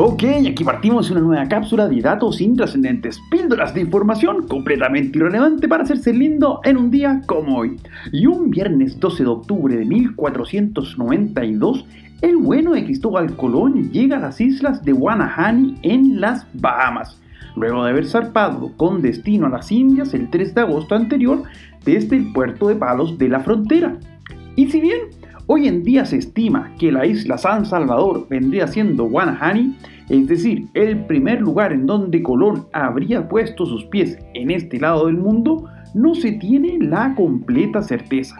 Ok, aquí partimos una nueva cápsula de datos intrascendentes, píldoras de información completamente irrelevante para hacerse lindo en un día como hoy. Y un viernes 12 de octubre de 1492, el bueno de Cristóbal Colón llega a las islas de Guanahani en las Bahamas, luego de haber zarpado con destino a las Indias el 3 de agosto anterior desde el puerto de Palos de la frontera. Y si bien Hoy en día se estima que la isla San Salvador vendría siendo Guanahani, es decir, el primer lugar en donde Colón habría puesto sus pies en este lado del mundo, no se tiene la completa certeza.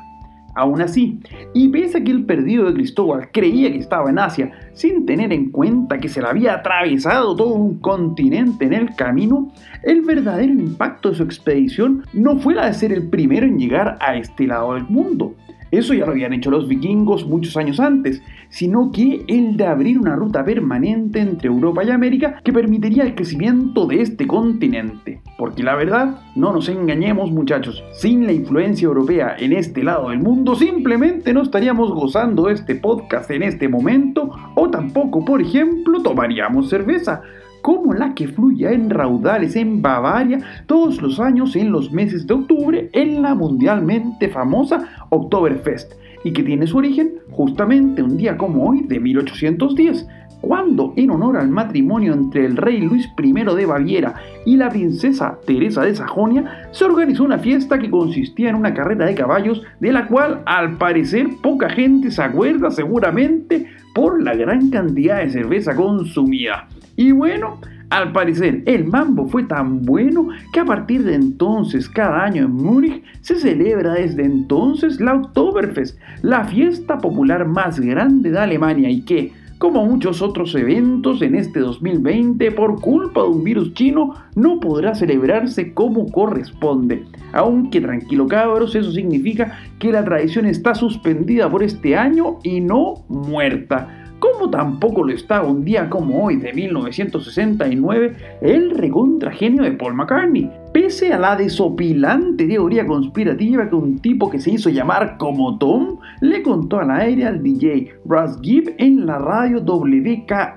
Aún así, y pese a que el perdido de Cristóbal creía que estaba en Asia, sin tener en cuenta que se le había atravesado todo un continente en el camino, el verdadero impacto de su expedición no fue la de ser el primero en llegar a este lado del mundo, eso ya lo habían hecho los vikingos muchos años antes, sino que el de abrir una ruta permanente entre Europa y América que permitiría el crecimiento de este continente. Porque la verdad, no nos engañemos muchachos, sin la influencia europea en este lado del mundo, simplemente no estaríamos gozando este podcast en este momento o tampoco, por ejemplo, tomaríamos cerveza como la que fluye en raudales en Bavaria todos los años en los meses de octubre en la mundialmente famosa Oktoberfest y que tiene su origen justamente un día como hoy de 1810, cuando en honor al matrimonio entre el rey Luis I de Baviera y la princesa Teresa de Sajonia, se organizó una fiesta que consistía en una carrera de caballos de la cual al parecer poca gente se acuerda seguramente por la gran cantidad de cerveza consumida. Y bueno, al parecer el mambo fue tan bueno que a partir de entonces cada año en Múnich se celebra desde entonces la Oktoberfest, la fiesta popular más grande de Alemania y que, como muchos otros eventos en este 2020, por culpa de un virus chino, no podrá celebrarse como corresponde. Aunque tranquilo cabros, eso significa que la tradición está suspendida por este año y no muerta tampoco lo está un día como hoy de 1969 el recontragenio de Paul McCartney, pese a la desopilante teoría conspirativa que un tipo que se hizo llamar como Tom le contó al aire al DJ Russ Gibb en la radio WKNR-FM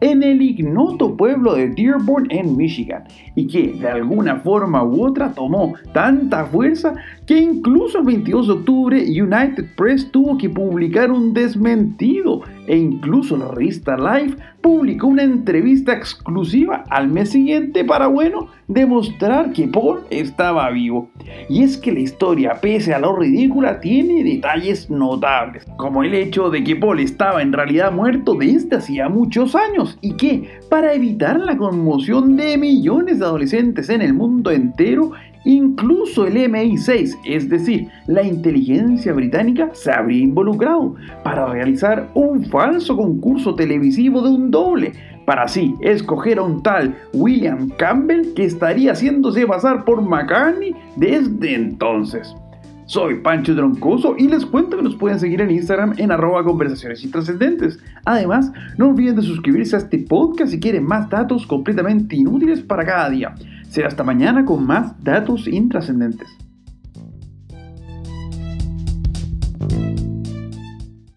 en el ignoto pueblo de Dearborn en Michigan y que de alguna forma u otra tomó tanta fuerza que incluso el 22 de octubre United Press tuvo que publicar un desmentido e incluso la revista Life publicó una entrevista exclusiva al mes siguiente para, bueno, demostrar que Paul estaba vivo. Y es que la historia, pese a lo ridícula, tiene detalles notables, como el hecho de que Paul estaba en realidad muerto desde hacía muchos años y que, para evitar la conmoción de millones de adolescentes en el mundo entero, Incluso el MI6, es decir, la inteligencia británica, se habría involucrado para realizar un falso concurso televisivo de un doble, para así escoger a un tal William Campbell que estaría haciéndose pasar por McCartney desde entonces. Soy Pancho Troncoso y les cuento que nos pueden seguir en Instagram en arroba conversaciones intrascendentes. Además, no olviden de suscribirse a este podcast si quieren más datos completamente inútiles para cada día. Será hasta mañana con más datos intrascendentes.